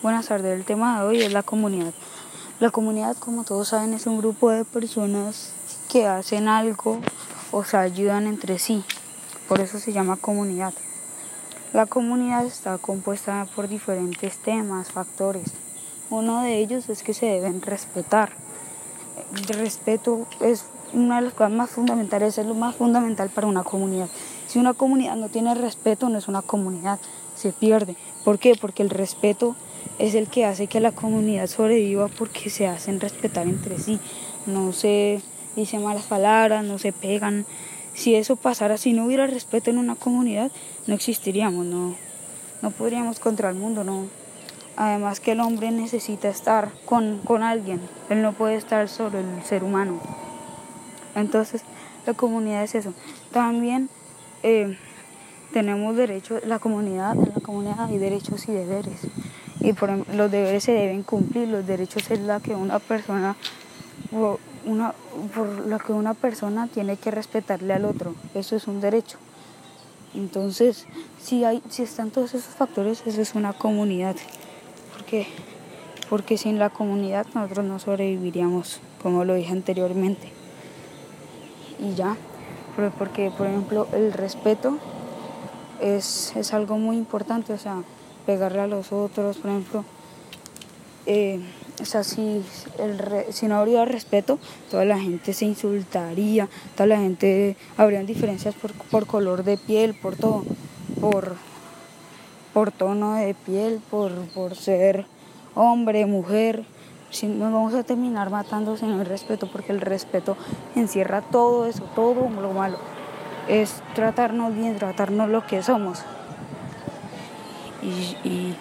Buenas tardes, el tema de hoy es la comunidad. La comunidad, como todos saben, es un grupo de personas que hacen algo o se ayudan entre sí. Por eso se llama comunidad. La comunidad está compuesta por diferentes temas, factores. Uno de ellos es que se deben respetar. El respeto es una de las cosas más fundamentales, es lo más fundamental para una comunidad. Si una comunidad no tiene respeto, no es una comunidad, se pierde. ¿Por qué? Porque el respeto es el que hace que la comunidad sobreviva porque se hacen respetar entre sí. No se dicen malas palabras, no se pegan. Si eso pasara, si no hubiera respeto en una comunidad, no existiríamos, no, no podríamos contra el mundo, no. Además que el hombre necesita estar con, con alguien, él no puede estar solo, el ser humano. Entonces, la comunidad es eso. También eh, tenemos derechos, la comunidad, en la comunidad hay derechos y deberes. Y por los deberes se deben cumplir, los derechos es la que una persona, una, por que una persona tiene que respetarle al otro. Eso es un derecho. Entonces, si, hay, si están todos esos factores, eso es una comunidad. Porque, porque sin la comunidad nosotros no sobreviviríamos, como lo dije anteriormente y ya. Porque, por ejemplo, el respeto es, es algo muy importante, o sea, pegarle a los otros, por ejemplo. Eh, o sea, si, el si no habría respeto, toda la gente se insultaría, toda la gente, habrían diferencias por, por color de piel, por todo, por, por tono de piel, por, por ser hombre, mujer nos vamos a terminar matando sin el respeto, porque el respeto encierra todo eso, todo lo malo. Es tratarnos bien, tratarnos lo que somos. Y,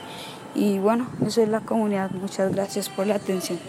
y bueno, eso es la comunidad. Muchas gracias por la atención.